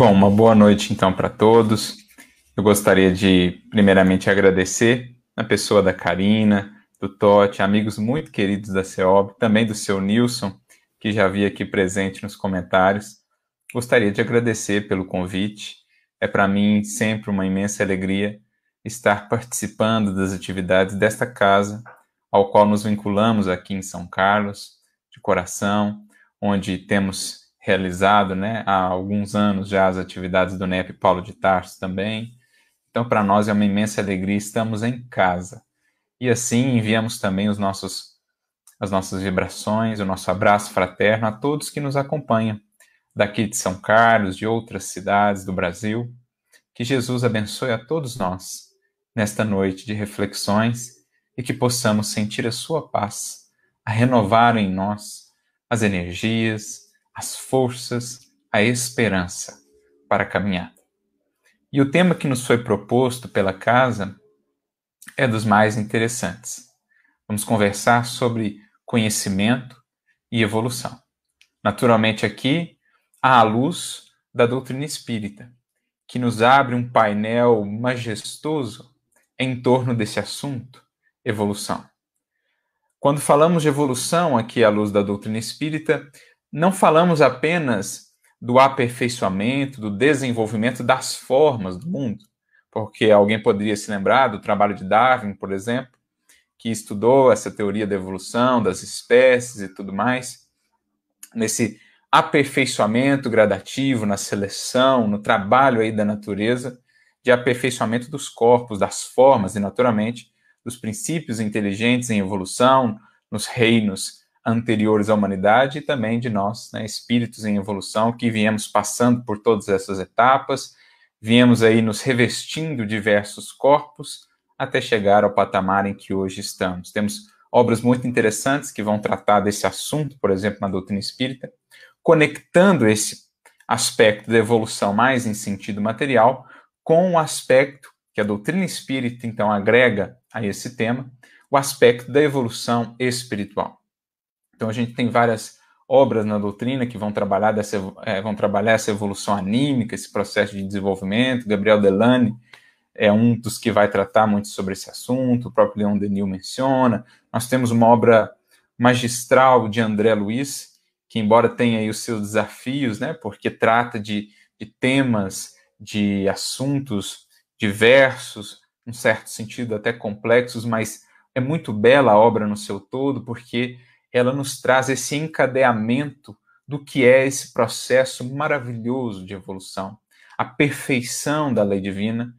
Bom, uma boa noite então para todos. Eu gostaria de, primeiramente, agradecer a pessoa da Karina, do Totti, amigos muito queridos da CEOB, também do seu Nilson, que já vi aqui presente nos comentários. Gostaria de agradecer pelo convite. É para mim sempre uma imensa alegria estar participando das atividades desta casa, ao qual nos vinculamos aqui em São Carlos, de coração, onde temos realizado né, há alguns anos já as atividades do NEP Paulo de Tarso também. Então, para nós é uma imensa alegria, estamos em casa. E assim enviamos também os nossos, as nossas vibrações, o nosso abraço fraterno a todos que nos acompanham, daqui de São Carlos, de outras cidades do Brasil. Que Jesus abençoe a todos nós nesta noite de reflexões e que possamos sentir a sua paz, a renovar em nós as energias, as forças, a esperança para a caminhada. E o tema que nos foi proposto pela casa é dos mais interessantes. Vamos conversar sobre conhecimento e evolução. Naturalmente, aqui, à luz da doutrina espírita, que nos abre um painel majestoso em torno desse assunto, evolução. Quando falamos de evolução aqui à luz da doutrina espírita, não falamos apenas do aperfeiçoamento, do desenvolvimento das formas do mundo, porque alguém poderia se lembrar do trabalho de Darwin, por exemplo, que estudou essa teoria da evolução das espécies e tudo mais, nesse aperfeiçoamento gradativo na seleção, no trabalho aí da natureza, de aperfeiçoamento dos corpos, das formas e, naturalmente, dos princípios inteligentes em evolução, nos reinos anteriores à humanidade e também de nós, né, espíritos em evolução, que viemos passando por todas essas etapas, viemos aí nos revestindo diversos corpos até chegar ao patamar em que hoje estamos. Temos obras muito interessantes que vão tratar desse assunto, por exemplo, na doutrina espírita, conectando esse aspecto da evolução mais em sentido material com o aspecto que a doutrina espírita então agrega a esse tema, o aspecto da evolução espiritual. Então a gente tem várias obras na doutrina que vão trabalhar, dessa, é, vão trabalhar essa evolução anímica, esse processo de desenvolvimento. Gabriel Delane é um dos que vai tratar muito sobre esse assunto, o próprio Leon Denis menciona. Nós temos uma obra magistral de André Luiz, que embora tenha aí os seus desafios, né, porque trata de, de temas, de assuntos diversos, num certo sentido até complexos, mas é muito bela a obra no seu todo, porque ela nos traz esse encadeamento do que é esse processo maravilhoso de evolução, a perfeição da lei divina,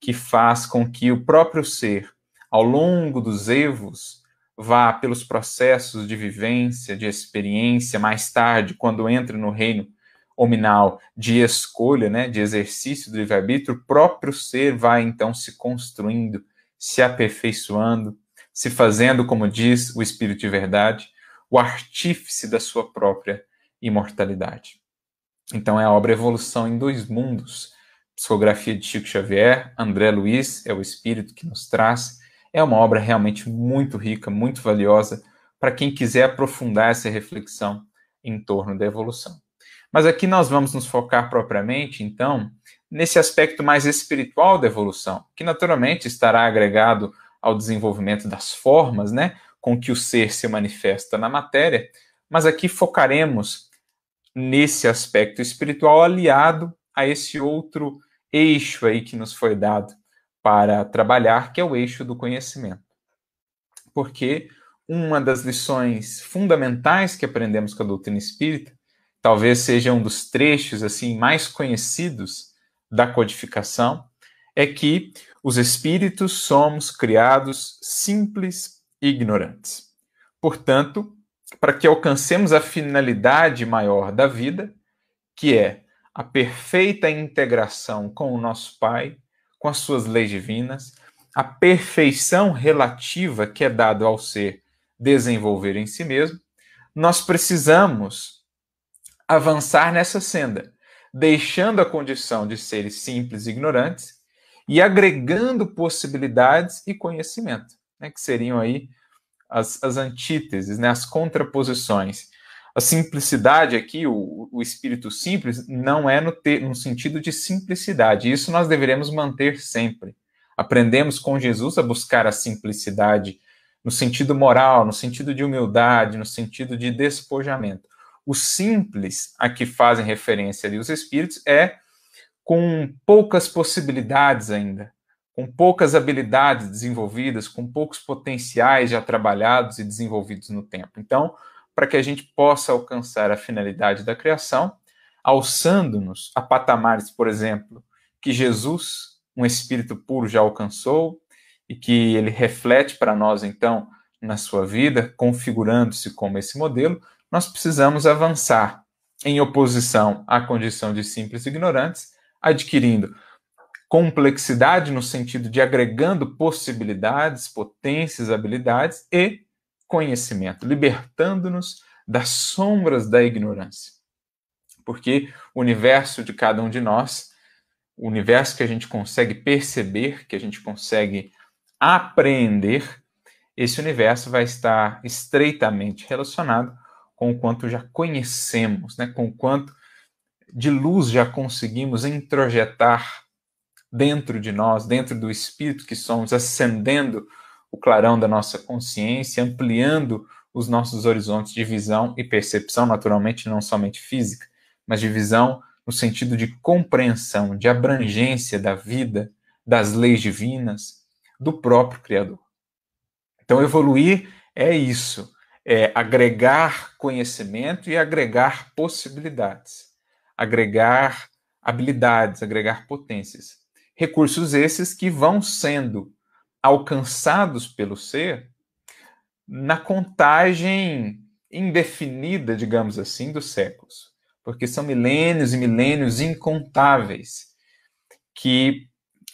que faz com que o próprio ser, ao longo dos evos, vá pelos processos de vivência, de experiência, mais tarde, quando entra no reino hominal de escolha, né, de exercício do livre-arbítrio, o próprio ser vai então se construindo, se aperfeiçoando, se fazendo, como diz o Espírito de Verdade, o artífice da sua própria imortalidade. Então é a obra Evolução em Dois Mundos, psicografia de Chico Xavier, André Luiz é o espírito que nos traz. É uma obra realmente muito rica, muito valiosa para quem quiser aprofundar essa reflexão em torno da evolução. Mas aqui nós vamos nos focar propriamente, então, nesse aspecto mais espiritual da evolução, que naturalmente estará agregado ao desenvolvimento das formas, né? Com que o ser se manifesta na matéria, mas aqui focaremos nesse aspecto espiritual aliado a esse outro eixo aí que nos foi dado para trabalhar, que é o eixo do conhecimento. Porque uma das lições fundamentais que aprendemos com a doutrina espírita, talvez seja um dos trechos assim mais conhecidos da codificação, é que os espíritos somos criados simples ignorantes. Portanto, para que alcancemos a finalidade maior da vida, que é a perfeita integração com o nosso Pai, com as suas leis divinas, a perfeição relativa que é dado ao ser desenvolver em si mesmo, nós precisamos avançar nessa senda, deixando a condição de seres simples e ignorantes e agregando possibilidades e conhecimento né, que seriam aí as, as antíteses, né, as contraposições. A simplicidade aqui, o, o espírito simples, não é no, ter, no sentido de simplicidade. Isso nós deveremos manter sempre. Aprendemos com Jesus a buscar a simplicidade no sentido moral, no sentido de humildade, no sentido de despojamento. O simples a que fazem referência ali os espíritos é com poucas possibilidades ainda, com poucas habilidades desenvolvidas, com poucos potenciais já trabalhados e desenvolvidos no tempo. Então, para que a gente possa alcançar a finalidade da criação, alçando-nos a patamares, por exemplo, que Jesus, um espírito puro, já alcançou e que ele reflete para nós, então, na sua vida, configurando-se como esse modelo, nós precisamos avançar em oposição à condição de simples ignorantes, adquirindo complexidade no sentido de agregando possibilidades, potências, habilidades e conhecimento, libertando-nos das sombras da ignorância. Porque o universo de cada um de nós, o universo que a gente consegue perceber, que a gente consegue apreender, esse universo vai estar estreitamente relacionado com o quanto já conhecemos, né? com o quanto de luz já conseguimos introjetar dentro de nós, dentro do espírito que somos, acendendo o clarão da nossa consciência, ampliando os nossos horizontes de visão e percepção, naturalmente não somente física, mas de visão no sentido de compreensão, de abrangência da vida, das leis divinas, do próprio Criador. Então, evoluir é isso, é agregar conhecimento e agregar possibilidades, agregar habilidades, agregar potências. Recursos esses que vão sendo alcançados pelo ser na contagem indefinida, digamos assim, dos séculos. Porque são milênios e milênios incontáveis que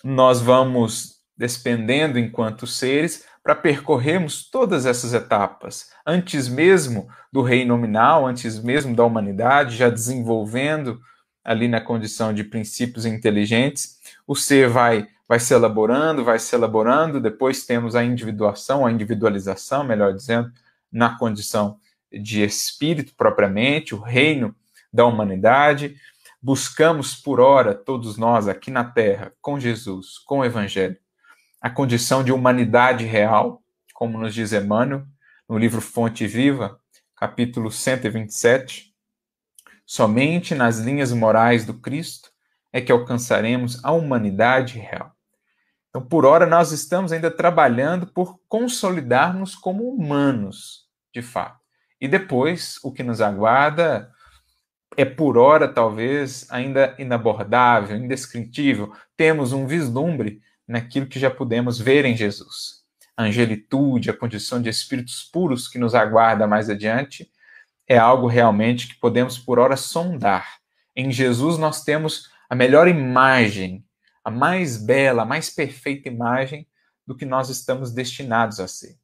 nós vamos despendendo enquanto seres para percorrermos todas essas etapas, antes mesmo do reino nominal, antes mesmo da humanidade, já desenvolvendo ali na condição de princípios inteligentes, o ser vai vai se elaborando, vai se elaborando, depois temos a individuação, a individualização, melhor dizendo, na condição de espírito propriamente, o reino da humanidade. Buscamos por hora, todos nós aqui na Terra, com Jesus, com o Evangelho, a condição de humanidade real, como nos diz Emmanuel, no livro Fonte Viva, capítulo 127. Somente nas linhas morais do Cristo é que alcançaremos a humanidade real. Então, por hora, nós estamos ainda trabalhando por consolidarmos como humanos, de fato. E depois, o que nos aguarda é, por hora, talvez ainda inabordável, indescritível. Temos um vislumbre naquilo que já pudemos ver em Jesus. A angelitude, a condição de espíritos puros que nos aguarda mais adiante, é algo realmente que podemos, por hora, sondar. Em Jesus, nós temos a melhor imagem, a mais bela, a mais perfeita imagem do que nós estamos destinados a ser.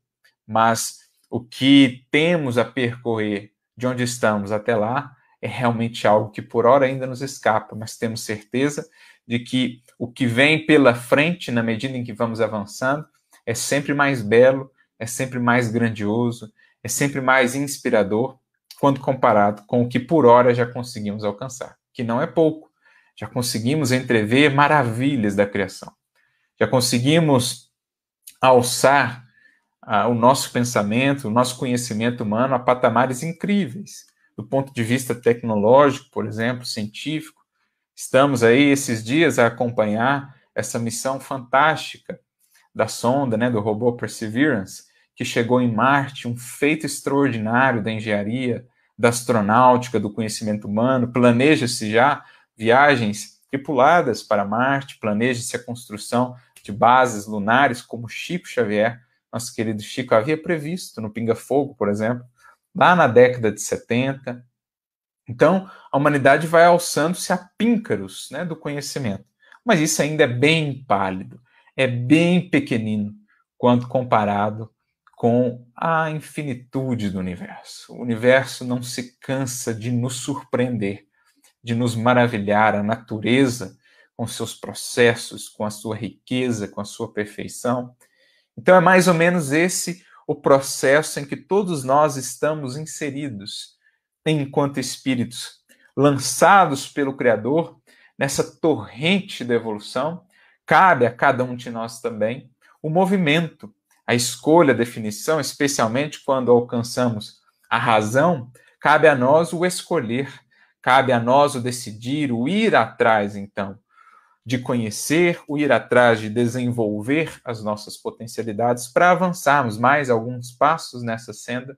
Mas o que temos a percorrer de onde estamos até lá é realmente algo que por hora ainda nos escapa, mas temos certeza de que o que vem pela frente, na medida em que vamos avançando, é sempre mais belo, é sempre mais grandioso, é sempre mais inspirador quando comparado com o que por hora já conseguimos alcançar, que não é pouco, já conseguimos entrever maravilhas da criação. Já conseguimos alçar ah, o nosso pensamento, o nosso conhecimento humano a patamares incríveis, do ponto de vista tecnológico, por exemplo, científico. Estamos aí esses dias a acompanhar essa missão fantástica da sonda, né, do robô Perseverance, que chegou em Marte, um feito extraordinário da engenharia, da astronáutica, do conhecimento humano. Planeja-se já viagens tripuladas para Marte, planeja-se a construção de bases lunares, como Chico Xavier, nosso querido Chico, havia previsto no Pinga Fogo, por exemplo, lá na década de 70. Então, a humanidade vai alçando-se a píncaros né, do conhecimento. Mas isso ainda é bem pálido, é bem pequenino quando comparado com a infinitude do universo. O universo não se cansa de nos surpreender de nos maravilhar a natureza com seus processos, com a sua riqueza, com a sua perfeição. Então é mais ou menos esse o processo em que todos nós estamos inseridos, enquanto espíritos lançados pelo Criador nessa torrente da evolução, cabe a cada um de nós também o movimento, a escolha, a definição, especialmente quando alcançamos a razão, cabe a nós o escolher, cabe a nós o decidir, o ir atrás, então, de conhecer, o ir atrás de desenvolver as nossas potencialidades para avançarmos mais alguns passos nessa senda,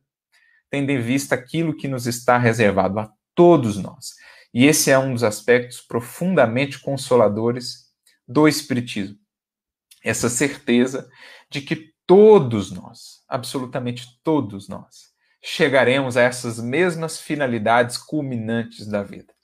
tendo em vista aquilo que nos está reservado a todos nós. E esse é um dos aspectos profundamente consoladores do Espiritismo. Essa certeza de que todos nós, absolutamente todos nós, chegaremos a essas mesmas finalidades culminantes da vida.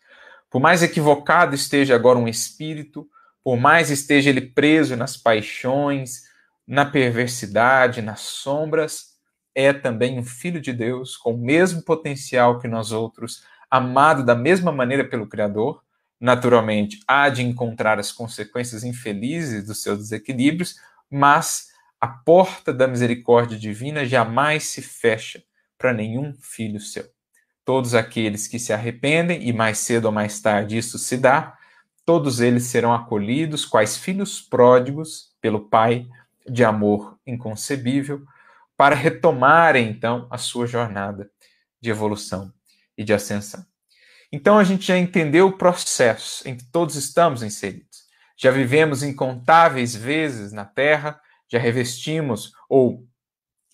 Por mais equivocado esteja agora um espírito, por mais esteja ele preso nas paixões, na perversidade, nas sombras, é também um filho de Deus com o mesmo potencial que nós outros, amado da mesma maneira pelo Criador. Naturalmente, há de encontrar as consequências infelizes dos seus desequilíbrios, mas a porta da misericórdia divina jamais se fecha para nenhum filho seu. Todos aqueles que se arrependem, e mais cedo ou mais tarde isso se dá, todos eles serão acolhidos, quais filhos pródigos, pelo Pai de amor inconcebível, para retomarem então a sua jornada de evolução e de ascensão. Então a gente já entendeu o processo em que todos estamos inseridos. Já vivemos incontáveis vezes na Terra, já revestimos ou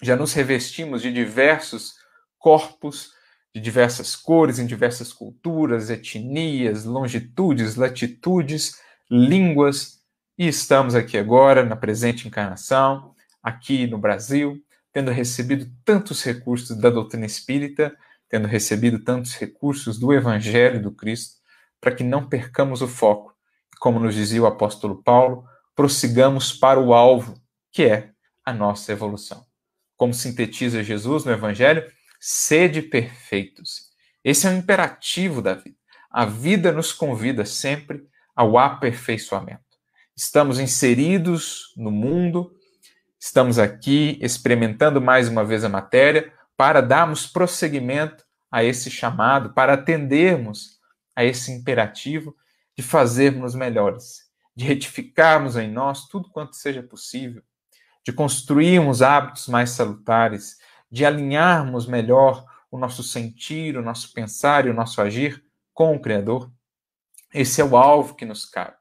já nos revestimos de diversos corpos de diversas cores, em diversas culturas, etnias, longitudes, latitudes, línguas, e estamos aqui agora na presente encarnação, aqui no Brasil, tendo recebido tantos recursos da doutrina espírita, tendo recebido tantos recursos do Evangelho do Cristo, para que não percamos o foco. Como nos dizia o apóstolo Paulo, prossigamos para o alvo, que é a nossa evolução. Como sintetiza Jesus no Evangelho, sede perfeitos. Esse é o imperativo da vida. A vida nos convida sempre ao aperfeiçoamento. Estamos inseridos no mundo, estamos aqui experimentando mais uma vez a matéria para darmos prosseguimento a esse chamado, para atendermos a esse imperativo de fazermos melhores, de retificarmos em nós tudo quanto seja possível, de construirmos hábitos mais salutares, de alinharmos melhor o nosso sentir, o nosso pensar e o nosso agir com o Criador. Esse é o alvo que nos cabe.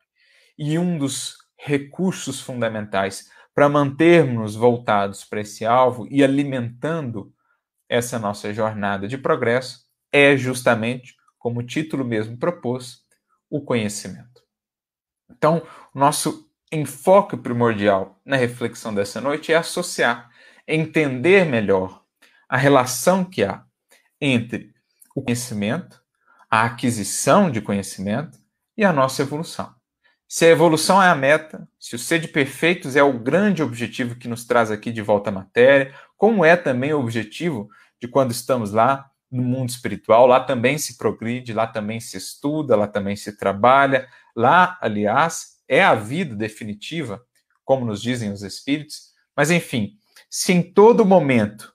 E um dos recursos fundamentais para mantermos voltados para esse alvo e alimentando essa nossa jornada de progresso é justamente, como o título mesmo propôs, o conhecimento. Então, nosso enfoque primordial na reflexão dessa noite é associar, entender melhor a relação que há entre o conhecimento, a aquisição de conhecimento e a nossa evolução. Se a evolução é a meta, se o ser de perfeitos é o grande objetivo que nos traz aqui de volta à matéria, como é também o objetivo de quando estamos lá no mundo espiritual, lá também se progride, lá também se estuda, lá também se trabalha, lá, aliás, é a vida definitiva, como nos dizem os espíritos, mas enfim, se em todo momento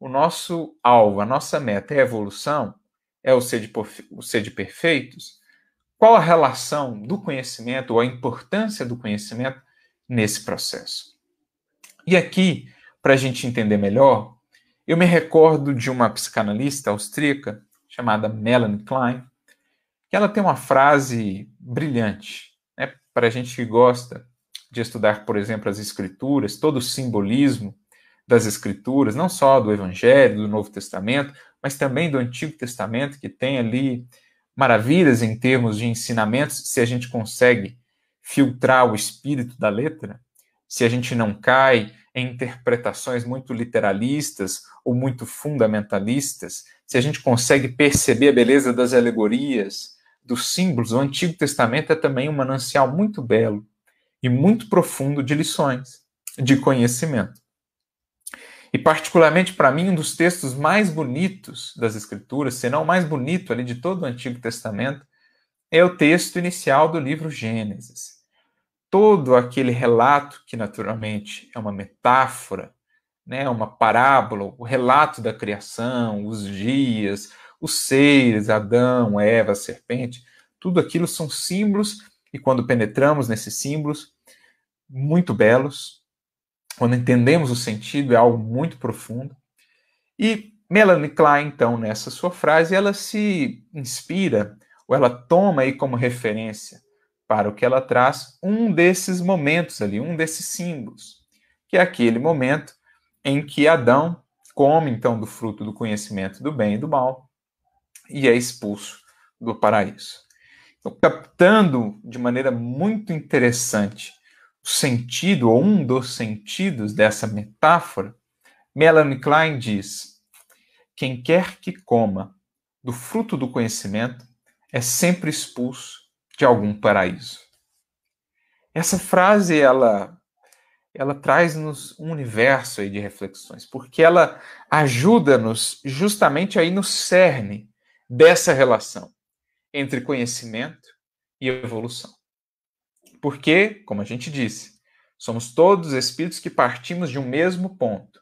o nosso alvo, a nossa meta é a evolução, é o ser de, o ser de perfeitos, qual a relação do conhecimento ou a importância do conhecimento nesse processo? E aqui, para a gente entender melhor, eu me recordo de uma psicanalista austríaca chamada Melanie Klein, que ela tem uma frase brilhante, para a gente que gosta de estudar, por exemplo, as escrituras, todo o simbolismo das Escrituras, não só do Evangelho, do Novo Testamento, mas também do Antigo Testamento, que tem ali maravilhas em termos de ensinamentos, se a gente consegue filtrar o espírito da letra, se a gente não cai em interpretações muito literalistas ou muito fundamentalistas, se a gente consegue perceber a beleza das alegorias, dos símbolos, o Antigo Testamento é também um manancial muito belo e muito profundo de lições, de conhecimento. E, particularmente para mim, um dos textos mais bonitos das Escrituras, se não o mais bonito ali de todo o Antigo Testamento, é o texto inicial do livro Gênesis. Todo aquele relato, que naturalmente é uma metáfora, né, uma parábola, o relato da criação, os dias, Os seres, Adão, Eva, serpente, tudo aquilo são símbolos, e quando penetramos nesses símbolos, muito belos, quando entendemos o sentido, é algo muito profundo. E Melanie Klein, então, nessa sua frase, ela se inspira, ou ela toma aí como referência para o que ela traz um desses momentos ali, um desses símbolos, que é aquele momento em que Adão come então do fruto do conhecimento do bem e do mal e é expulso do paraíso. Então, captando de maneira muito interessante o sentido, ou um dos sentidos dessa metáfora, Melanie Klein diz: quem quer que coma do fruto do conhecimento é sempre expulso de algum paraíso. Essa frase ela ela traz-nos um universo aí de reflexões, porque ela ajuda-nos justamente aí no cerne dessa relação entre conhecimento e evolução. Porque, como a gente disse, somos todos espíritos que partimos de um mesmo ponto,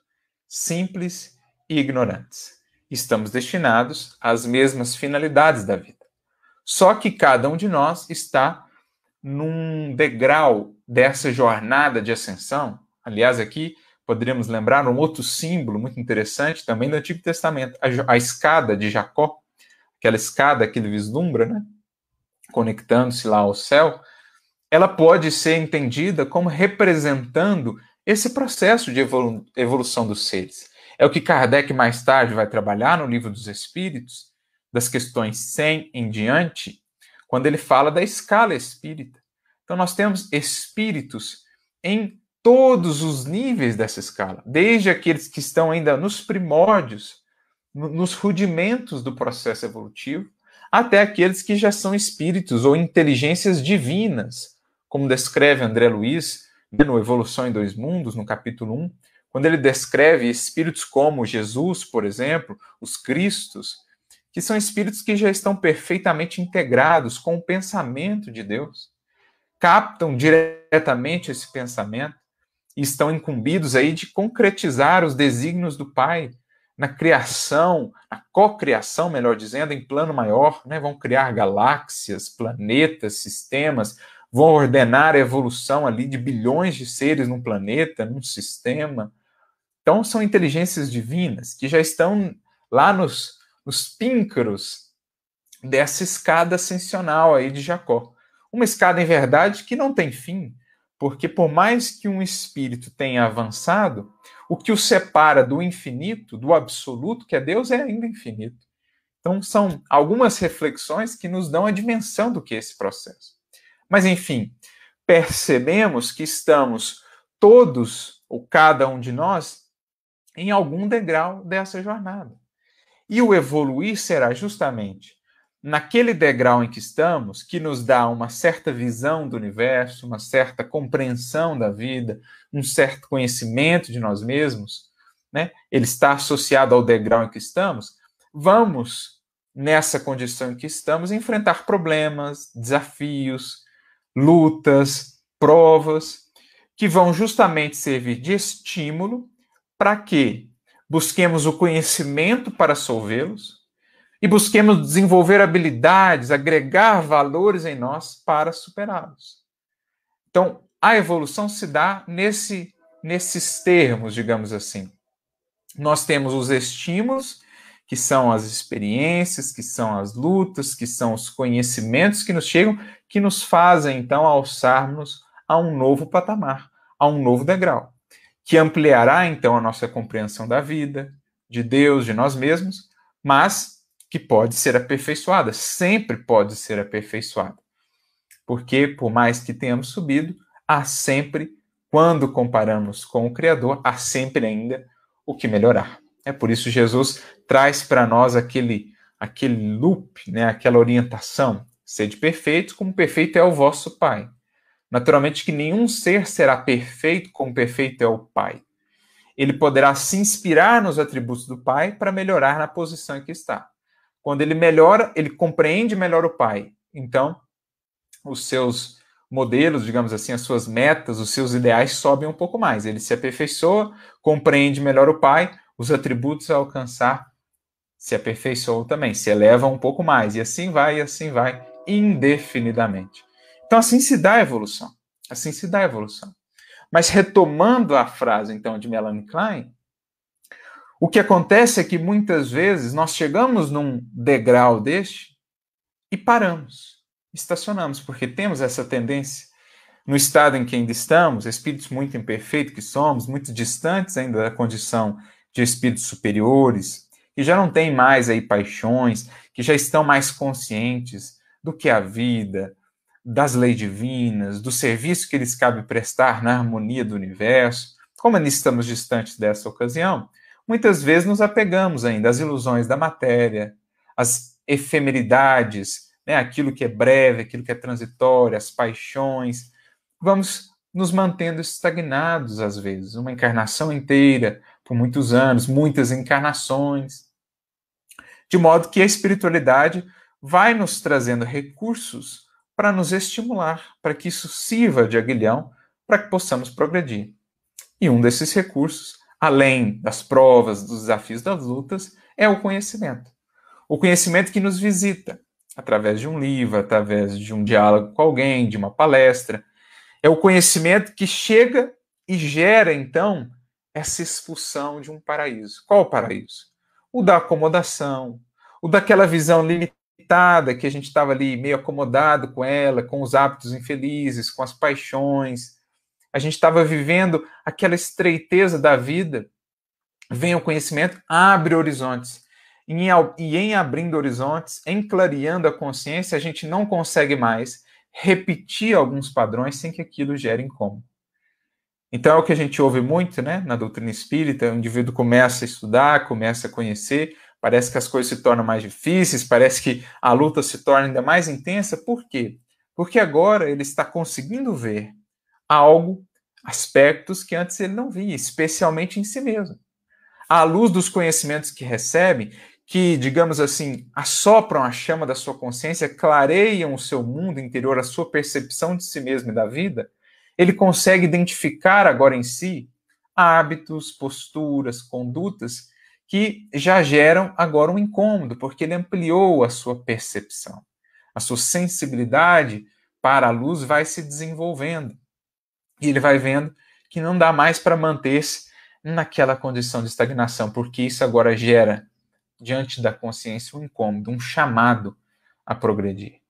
simples e ignorantes. Estamos destinados às mesmas finalidades da vida. Só que cada um de nós está num degrau dessa jornada de ascensão. Aliás, aqui poderíamos lembrar um outro símbolo muito interessante também do Antigo Testamento, a, a escada de Jacó, aquela escada que ele vislumbra, né? conectando-se lá ao céu, ela pode ser entendida como representando esse processo de evolu evolução dos seres. É o que Kardec mais tarde vai trabalhar no Livro dos Espíritos, das questões 100 em diante, quando ele fala da escala espírita. Então, nós temos espíritos em todos os níveis dessa escala, desde aqueles que estão ainda nos primórdios, nos rudimentos do processo evolutivo, até aqueles que já são espíritos ou inteligências divinas, como descreve André Luiz no Evolução em Dois Mundos, no capítulo 1, quando ele descreve espíritos como Jesus, por exemplo, os Cristos, que são espíritos que já estão perfeitamente integrados com o pensamento de Deus, captam diretamente esse pensamento e estão incumbidos aí de concretizar os desígnios do Pai na criação, na cocriação, melhor dizendo, em plano maior, né? vão criar galáxias, planetas, sistemas, vão ordenar a evolução ali de bilhões de seres num planeta, num sistema. Então são inteligências divinas que já estão lá nos nos píncaros dessa escada ascensional aí de Jacó. Uma escada, em verdade, que não tem fim, porque por mais que um espírito tenha avançado, o que o separa do infinito, do absoluto, que é Deus, é ainda infinito. Então, são algumas reflexões que nos dão a dimensão do que é esse processo. Mas, enfim, percebemos que estamos todos, ou cada um de nós, em algum degrau dessa jornada. E o evoluir será justamente naquele degrau em que estamos, que nos dá uma certa visão do universo, uma certa compreensão da vida, um certo conhecimento de nós mesmos, né? Ele está associado ao degrau em que estamos. Vamos, nessa condição em que estamos, enfrentar problemas, desafios, lutas, provas, que vão justamente servir de estímulo para que busquemos o conhecimento para solvê-los e busquemos desenvolver habilidades, agregar valores em nós para superá-los. Então, a evolução se dá nesse, nesses termos, digamos assim. Nós temos os estímulos, que são as experiências, que são as lutas, que são os conhecimentos que nos chegam, que nos fazem então alçarmos a um novo patamar, a um novo degrau que ampliará então a nossa compreensão da vida, de Deus, de nós mesmos, mas que pode ser aperfeiçoada, sempre pode ser aperfeiçoada. Porque, por mais que tenhamos subido, há sempre, quando comparamos com o Criador, há sempre ainda o que melhorar. É por isso Jesus traz para nós aquele, aquele loop, né, aquela orientação. Sede perfeitos, como perfeito é o vosso Pai. Naturalmente que nenhum ser será perfeito como perfeito é o Pai. Ele poderá se inspirar nos atributos do Pai para melhorar na posição em que está. Quando ele melhora, ele compreende melhor o Pai. Então, os seus modelos, digamos assim, as suas metas, os seus ideais sobem um pouco mais. Ele se aperfeiçoa, compreende melhor o Pai, os atributos a alcançar se aperfeiçoam também, se elevam um pouco mais, e assim vai, e assim vai, indefinidamente. Então, assim se dá a evolução. Assim se dá a evolução. Mas retomando a frase, então, de Melanie Klein, o que acontece é que muitas vezes nós chegamos num degrau deste e paramos, estacionamos, porque temos essa tendência, no estado em que ainda estamos, espíritos muito imperfeitos que somos, muito distantes ainda da condição de espíritos superiores, que já não têm mais aí paixões, que já estão mais conscientes do que a vida, das leis divinas, do serviço que lhes cabe prestar na harmonia do universo. Como ainda estamos distantes dessa ocasião, muitas vezes nos apegamos ainda às ilusões da matéria, às efemeridades, né, aquilo que é breve, aquilo que é transitório, as paixões. Vamos nos mantendo estagnados às vezes, uma encarnação inteira, por muitos anos, muitas encarnações. De modo que a espiritualidade vai nos trazendo recursos para nos estimular, para que isso sirva de aguilhão para que possamos progredir. E um desses recursos, além das provas, dos desafios, das lutas, é o conhecimento. O conhecimento que nos visita através de um livro, através de um diálogo com alguém, de uma palestra. É o conhecimento que chega e gera, então, essa expulsão de um paraíso. Qual o paraíso? O da acomodação, o daquela visão limitada que a gente estava ali meio acomodado com ela, com os hábitos infelizes, com as paixões. A gente estava vivendo aquela estreiteza da vida. Vem o conhecimento, abre horizontes. E em abrindo horizontes, em clareando a consciência, a gente não consegue mais repetir alguns padrões sem que aquilo gere incômodo. Então é o que a gente ouve muito, né, na doutrina espírita, o indivíduo começa a estudar, começa a conhecer, parece que as coisas se tornam mais difíceis, parece que a luta se torna ainda mais intensa. Por quê? Porque agora ele está conseguindo ver algo, aspectos que antes ele não via, especialmente em si mesmo. À luz dos conhecimentos que recebe, que, digamos assim, assopram a chama da sua consciência, clareiam o seu mundo interior, a sua percepção de si mesmo e da vida, ele consegue identificar agora em si hábitos, posturas, condutas que já geram agora um incômodo, porque ele ampliou a sua percepção. A sua sensibilidade para a luz vai se desenvolvendo. E ele vai vendo que não dá mais para manter-se naquela condição de estagnação, porque isso agora gera, diante da consciência, um incômodo, um chamado a progredir.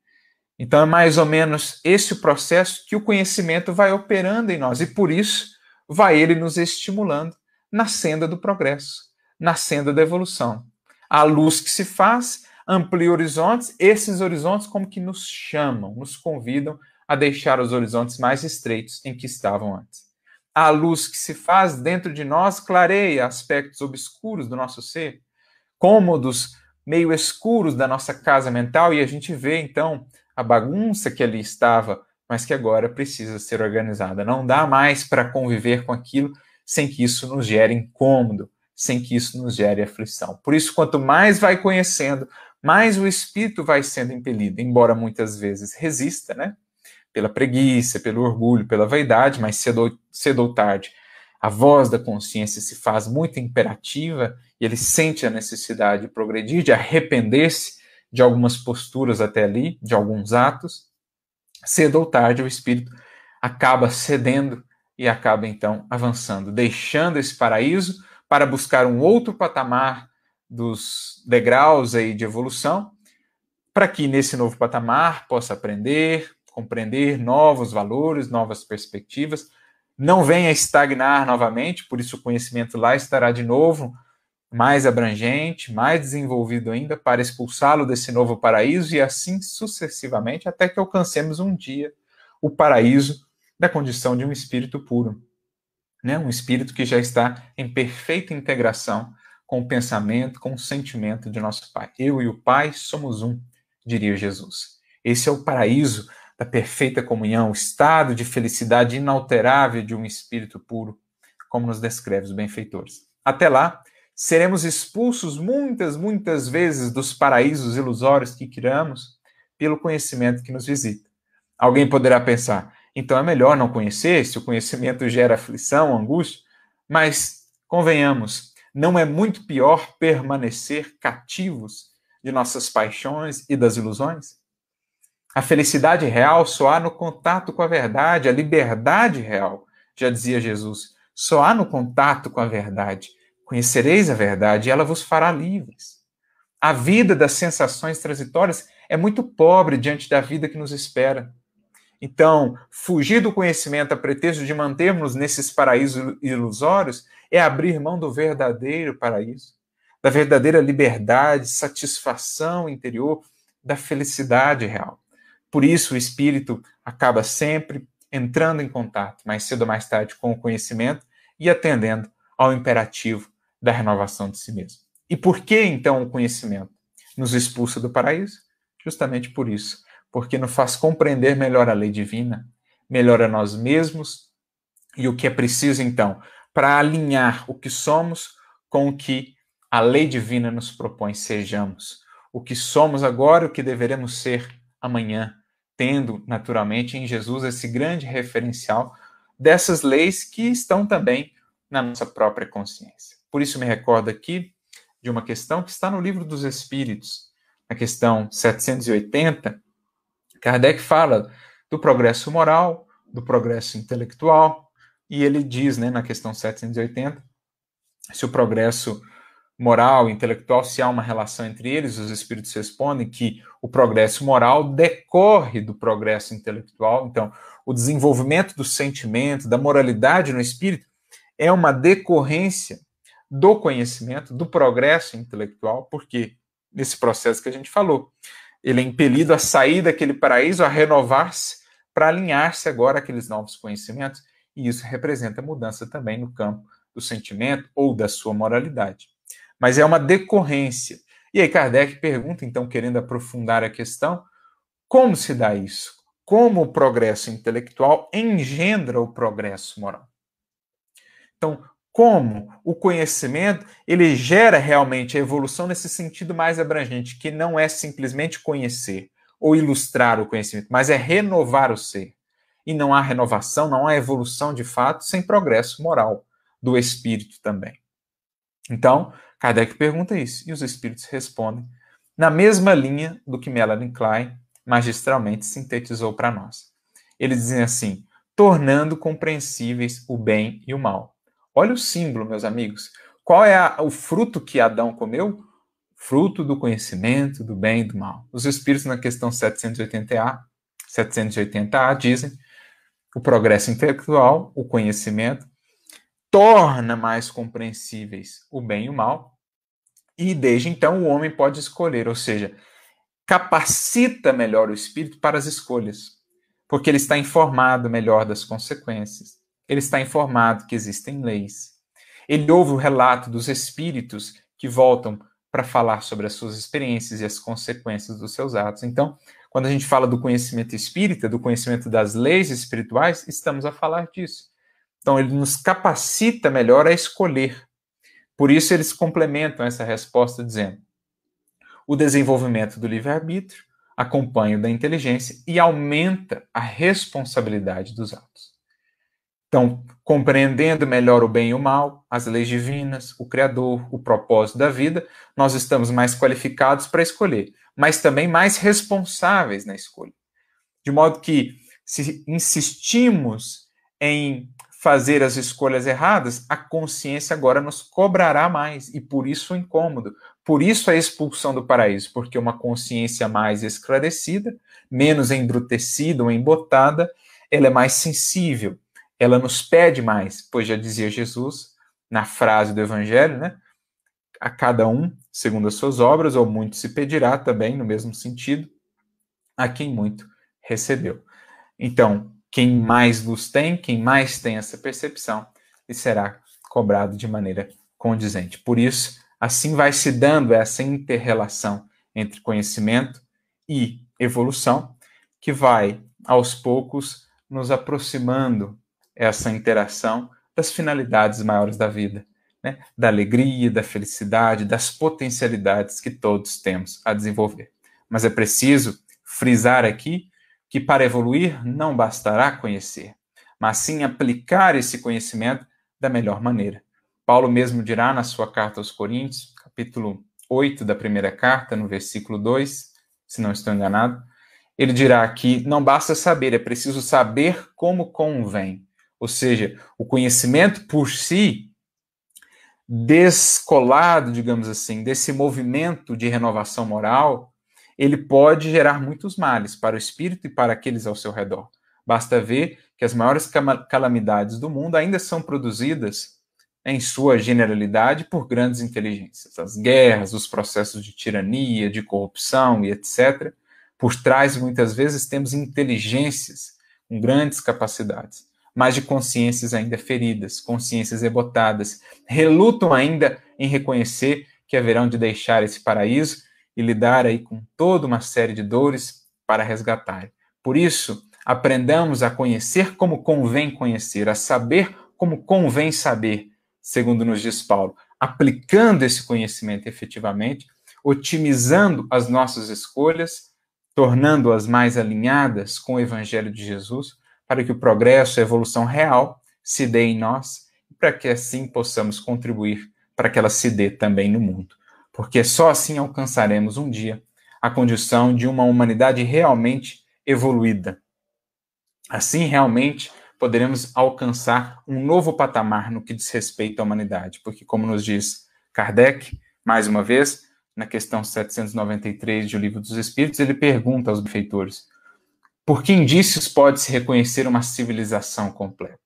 Então é mais ou menos esse o processo que o conhecimento vai operando em nós e por isso vai ele nos estimulando na senda do progresso, na senda da evolução. A luz que se faz amplia horizontes, esses horizontes como que nos chamam, nos convidam a deixar os horizontes mais estreitos em que estavam antes. A luz que se faz dentro de nós clareia aspectos obscuros do nosso ser, cômodos meio escuros da nossa casa mental e a gente vê então a bagunça que ali estava, mas que agora precisa ser organizada. Não dá mais para conviver com aquilo sem que isso nos gere incômodo, sem que isso nos gere aflição. Por isso, quanto mais vai conhecendo, mais o espírito vai sendo impelido, embora muitas vezes resista, né? Pela preguiça, pelo orgulho, pela vaidade, mas cedo, cedo ou tarde a voz da consciência se faz muito imperativa e ele sente a necessidade de progredir, de arrepender-se de algumas posturas até ali, de alguns atos, cedo ou tarde o espírito acaba cedendo e acaba então avançando, deixando esse paraíso para buscar um outro patamar dos degraus aí de evolução, para que nesse novo patamar possa aprender, compreender novos valores, novas perspectivas, não venha estagnar novamente, por isso o conhecimento lá estará de novo mais abrangente, mais desenvolvido ainda, para expulsá-lo desse novo paraíso e assim sucessivamente, até que alcancemos um dia o paraíso da condição de um espírito puro. Né? Um espírito que já está em perfeita integração com o pensamento, com o sentimento de nosso Pai. Eu e o Pai somos um, diria Jesus. Esse é o paraíso da perfeita comunhão, o estado de felicidade inalterável de um espírito puro, como nos descreve os benfeitores. Até lá, seremos expulsos muitas, muitas vezes dos paraísos ilusórios que criamos pelo conhecimento que nos visita. Alguém poderá pensar, então é melhor não conhecer se o conhecimento gera aflição, angústia, mas convenhamos, Não é muito pior permanecer cativos de nossas paixões e das ilusões? A felicidade real só há no contato com a verdade, a liberdade real, já dizia Jesus, só há no contato com a verdade. Conhecereis a verdade e ela vos fará livres. A vida das sensações transitórias é muito pobre diante da vida que nos espera. Então, fugir do conhecimento a pretexto de mantermos nesses paraísos ilusórios é abrir mão do verdadeiro paraíso, da verdadeira liberdade, satisfação interior, da felicidade real. Por isso, o espírito acaba sempre entrando em contato, mais cedo ou mais tarde, com o conhecimento e atendendo ao imperativo da renovação de si mesmo. E por que, então, o conhecimento nos expulsa do paraíso? Justamente por isso porque nos faz compreender melhor a lei divina, melhor a nós mesmos e o que é preciso, então, para alinhar o que somos com o que a lei divina nos propõe sejamos. O que somos agora e o que deveremos ser amanhã, tendo, naturalmente, em Jesus esse grande referencial dessas leis que estão também na nossa própria consciência. Por isso, me recordo aqui de uma questão que está no Livro dos Espíritos, na questão 780, Kardec fala do progresso moral, do progresso intelectual, e ele diz, né, na questão 780, se o progresso moral intelectual, se há uma relação entre eles, os espíritos respondem que o progresso moral decorre do progresso intelectual. Então, o desenvolvimento do sentimento, da moralidade no espírito é uma decorrência do conhecimento, do progresso intelectual, porque nesse processo que a gente falou, ele é impelido a sair daquele paraíso, a renovar-se, para alinhar-se agora àqueles novos conhecimentos, e isso representa mudança também no campo do sentimento ou da sua moralidade. Mas é uma decorrência. E aí Kardec pergunta, então, querendo aprofundar a questão, como se dá isso? Como o progresso intelectual engendra o progresso moral? Então, como o conhecimento ele gera realmente a evolução nesse sentido mais abrangente, que não é simplesmente conhecer ou ilustrar o conhecimento, mas é renovar o ser. E não há renovação, não há evolução de fato sem progresso moral do espírito também. Então, Kardec pergunta isso e os espíritos respondem na mesma linha do que Melanie Klein magistralmente sintetizou para nós. Eles dizem assim: tornando compreensíveis o bem e o mal Olha o símbolo, meus amigos. Qual é a, o fruto que Adão comeu? Fruto do conhecimento do bem e do mal. Os espíritos, na questão 780A, 780A dizem o progresso intelectual, o conhecimento, torna mais compreensíveis o bem e o mal, e desde então o homem pode escolher, ou seja, capacita melhor o espírito para as escolhas, porque ele está informado melhor das consequências. Ele está informado que existem leis. Ele ouve o relato dos espíritos que voltam para falar sobre as suas experiências e as consequências dos seus atos. Então, quando a gente fala do conhecimento espírita, do conhecimento das leis espirituais, estamos a falar disso. Então, ele nos capacita melhor a escolher. Por isso, eles complementam essa resposta dizendo: o desenvolvimento do livre-arbítrio acompanha o da inteligência e aumenta a responsabilidade dos atos. Então, compreendendo melhor o bem e o mal, as leis divinas, o Criador, o propósito da vida, nós estamos mais qualificados para escolher, mas também mais responsáveis na escolha. De modo que, se insistimos em fazer as escolhas erradas, a consciência agora nos cobrará mais, e por isso o incômodo, por isso a expulsão do paraíso, porque uma consciência mais esclarecida, menos embrutecida ou embotada, ela é mais sensível, ela nos pede mais, pois já dizia Jesus na frase do Evangelho, né? A cada um, segundo as suas obras, ou muito se pedirá também, no mesmo sentido, a quem muito recebeu. Então, quem mais luz tem, quem mais tem essa percepção, lhe será cobrado de maneira condizente. Por isso, assim vai se dando essa interrelação entre conhecimento e evolução, que vai, aos poucos, nos aproximando essa interação das finalidades maiores da vida, né? da alegria, da felicidade, das potencialidades que todos temos a desenvolver. Mas é preciso frisar aqui que para evoluir não bastará conhecer, mas sim aplicar esse conhecimento da melhor maneira. Paulo mesmo dirá na sua carta aos Coríntios, capítulo 8 da primeira carta, no versículo 2, se não estou enganado, ele dirá que não basta saber, é preciso saber como convém. Ou seja, o conhecimento por si, descolado, digamos assim, desse movimento de renovação moral, ele pode gerar muitos males para o espírito e para aqueles ao seu redor. Basta ver que as maiores calamidades do mundo ainda são produzidas, em sua generalidade, por grandes inteligências. As guerras, os processos de tirania, de corrupção e etc. Por trás, muitas vezes, temos inteligências com grandes capacidades, mas de consciências ainda feridas, consciências ebotadas, relutam ainda em reconhecer que haverão de deixar esse paraíso e lidar aí com toda uma série de dores para resgatar. Por isso, aprendamos a conhecer como convém conhecer, a saber como convém saber, segundo nos diz Paulo, aplicando esse conhecimento efetivamente, otimizando as nossas escolhas, tornando-as mais alinhadas com o Evangelho de Jesus, para que o progresso a evolução real se dê em nós para que assim possamos contribuir para que ela se dê também no mundo. Porque só assim alcançaremos um dia a condição de uma humanidade realmente evoluída, Assim, realmente, poderemos alcançar um novo patamar no que diz respeito à humanidade, porque, como nos diz Kardec, mais uma vez, na questão 793 do Livro dos Espíritos, ele pergunta aos benfeitores: por que indícios pode-se reconhecer uma civilização completa?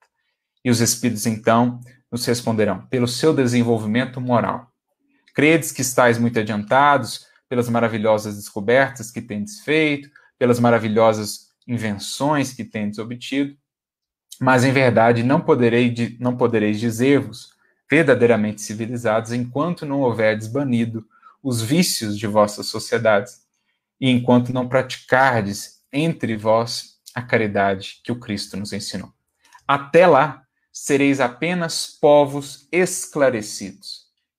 E os Espíritos, então, nos responderão: pelo seu desenvolvimento moral. Credes que estáis muito adiantados pelas maravilhosas descobertas que tendes feito, pelas maravilhosas invenções que tendes obtido, mas em verdade não poderei não podereis dizer-vos verdadeiramente civilizados enquanto não houverdes banido os vícios de vossas sociedades e enquanto não praticardes entre vós a caridade que o Cristo nos ensinou. Até lá sereis apenas povos esclarecidos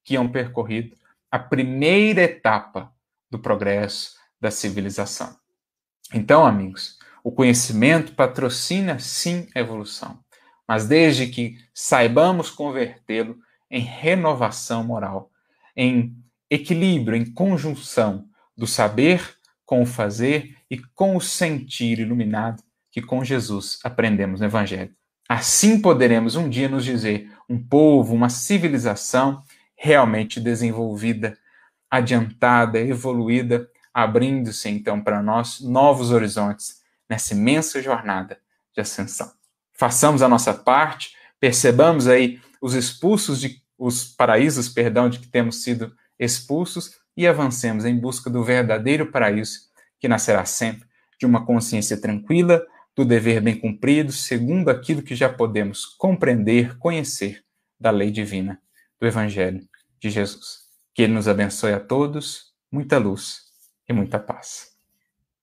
que hão percorrido a primeira etapa do progresso da civilização. Então, amigos, o conhecimento patrocina sim a evolução, mas desde que saibamos convertê-lo em renovação moral, em equilíbrio, em conjunção do saber com o fazer e com o sentir iluminado que com Jesus aprendemos no Evangelho. Assim poderemos um dia nos dizer um povo, uma civilização realmente desenvolvida, adiantada, evoluída, abrindo-se então para nós novos horizontes nessa imensa jornada de ascensão. Façamos a nossa parte, percebamos aí os expulsos de os paraísos, perdão, de que temos sido expulsos e avancemos em busca do verdadeiro paraíso que nascerá sempre de uma consciência tranquila, do dever bem cumprido, segundo aquilo que já podemos compreender, conhecer da lei divina do Evangelho de Jesus. Que Ele nos abençoe a todos, muita luz e muita paz.